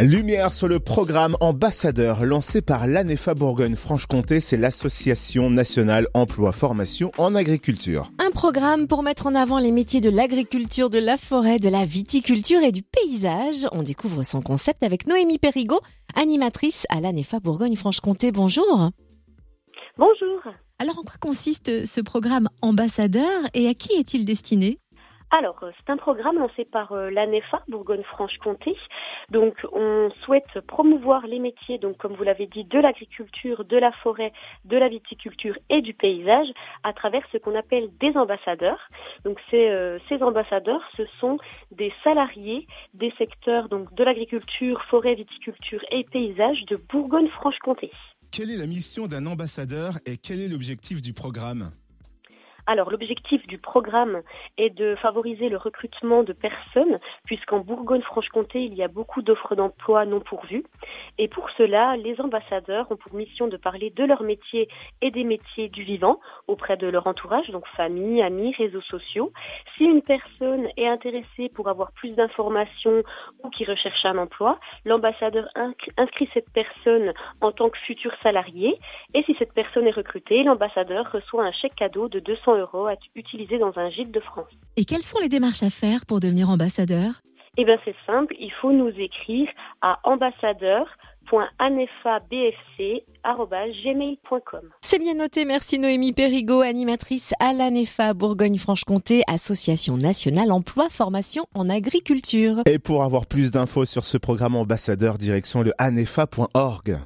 Lumière sur le programme ambassadeur lancé par l'ANEFA Bourgogne-Franche-Comté, c'est l'association nationale emploi formation en agriculture. Un programme pour mettre en avant les métiers de l'agriculture, de la forêt, de la viticulture et du paysage. On découvre son concept avec Noémie Perrigot, animatrice à l'ANEFA Bourgogne-Franche-Comté. Bonjour. Bonjour. Alors en quoi consiste ce programme ambassadeur et à qui est-il destiné? Alors, euh, c'est un programme lancé par euh, l'ANEFA, Bourgogne-Franche-Comté. Donc, on souhaite promouvoir les métiers, donc comme vous l'avez dit, de l'agriculture, de la forêt, de la viticulture et du paysage à travers ce qu'on appelle des ambassadeurs. Donc, ces, euh, ces ambassadeurs, ce sont des salariés des secteurs donc de l'agriculture, forêt, viticulture et paysage de Bourgogne-Franche-Comté. Quelle est la mission d'un ambassadeur et quel est l'objectif du programme? Alors l'objectif du programme est de favoriser le recrutement de personnes, puisqu'en Bourgogne-Franche-Comté, il y a beaucoup d'offres d'emploi non pourvues. Et pour cela, les ambassadeurs ont pour mission de parler de leur métier et des métiers du vivant auprès de leur entourage, donc famille, amis, réseaux sociaux. Si une personne est intéressée pour avoir plus d'informations ou qui recherche un emploi, l'ambassadeur inscrit cette personne en tant que futur salarié. Et si cette personne est recrutée, l'ambassadeur reçoit un chèque cadeau de 200 euros à utiliser dans un gîte de France. Et quelles sont les démarches à faire pour devenir ambassadeur? Eh bien c'est simple, il faut nous écrire à ambassadeur.anefabfc.gmail.com. C'est bien noté, merci Noémie Perrigot, animatrice à l'ANEFA Bourgogne-Franche-Comté, Association nationale emploi formation en agriculture. Et pour avoir plus d'infos sur ce programme ambassadeur, direction le anefa.org.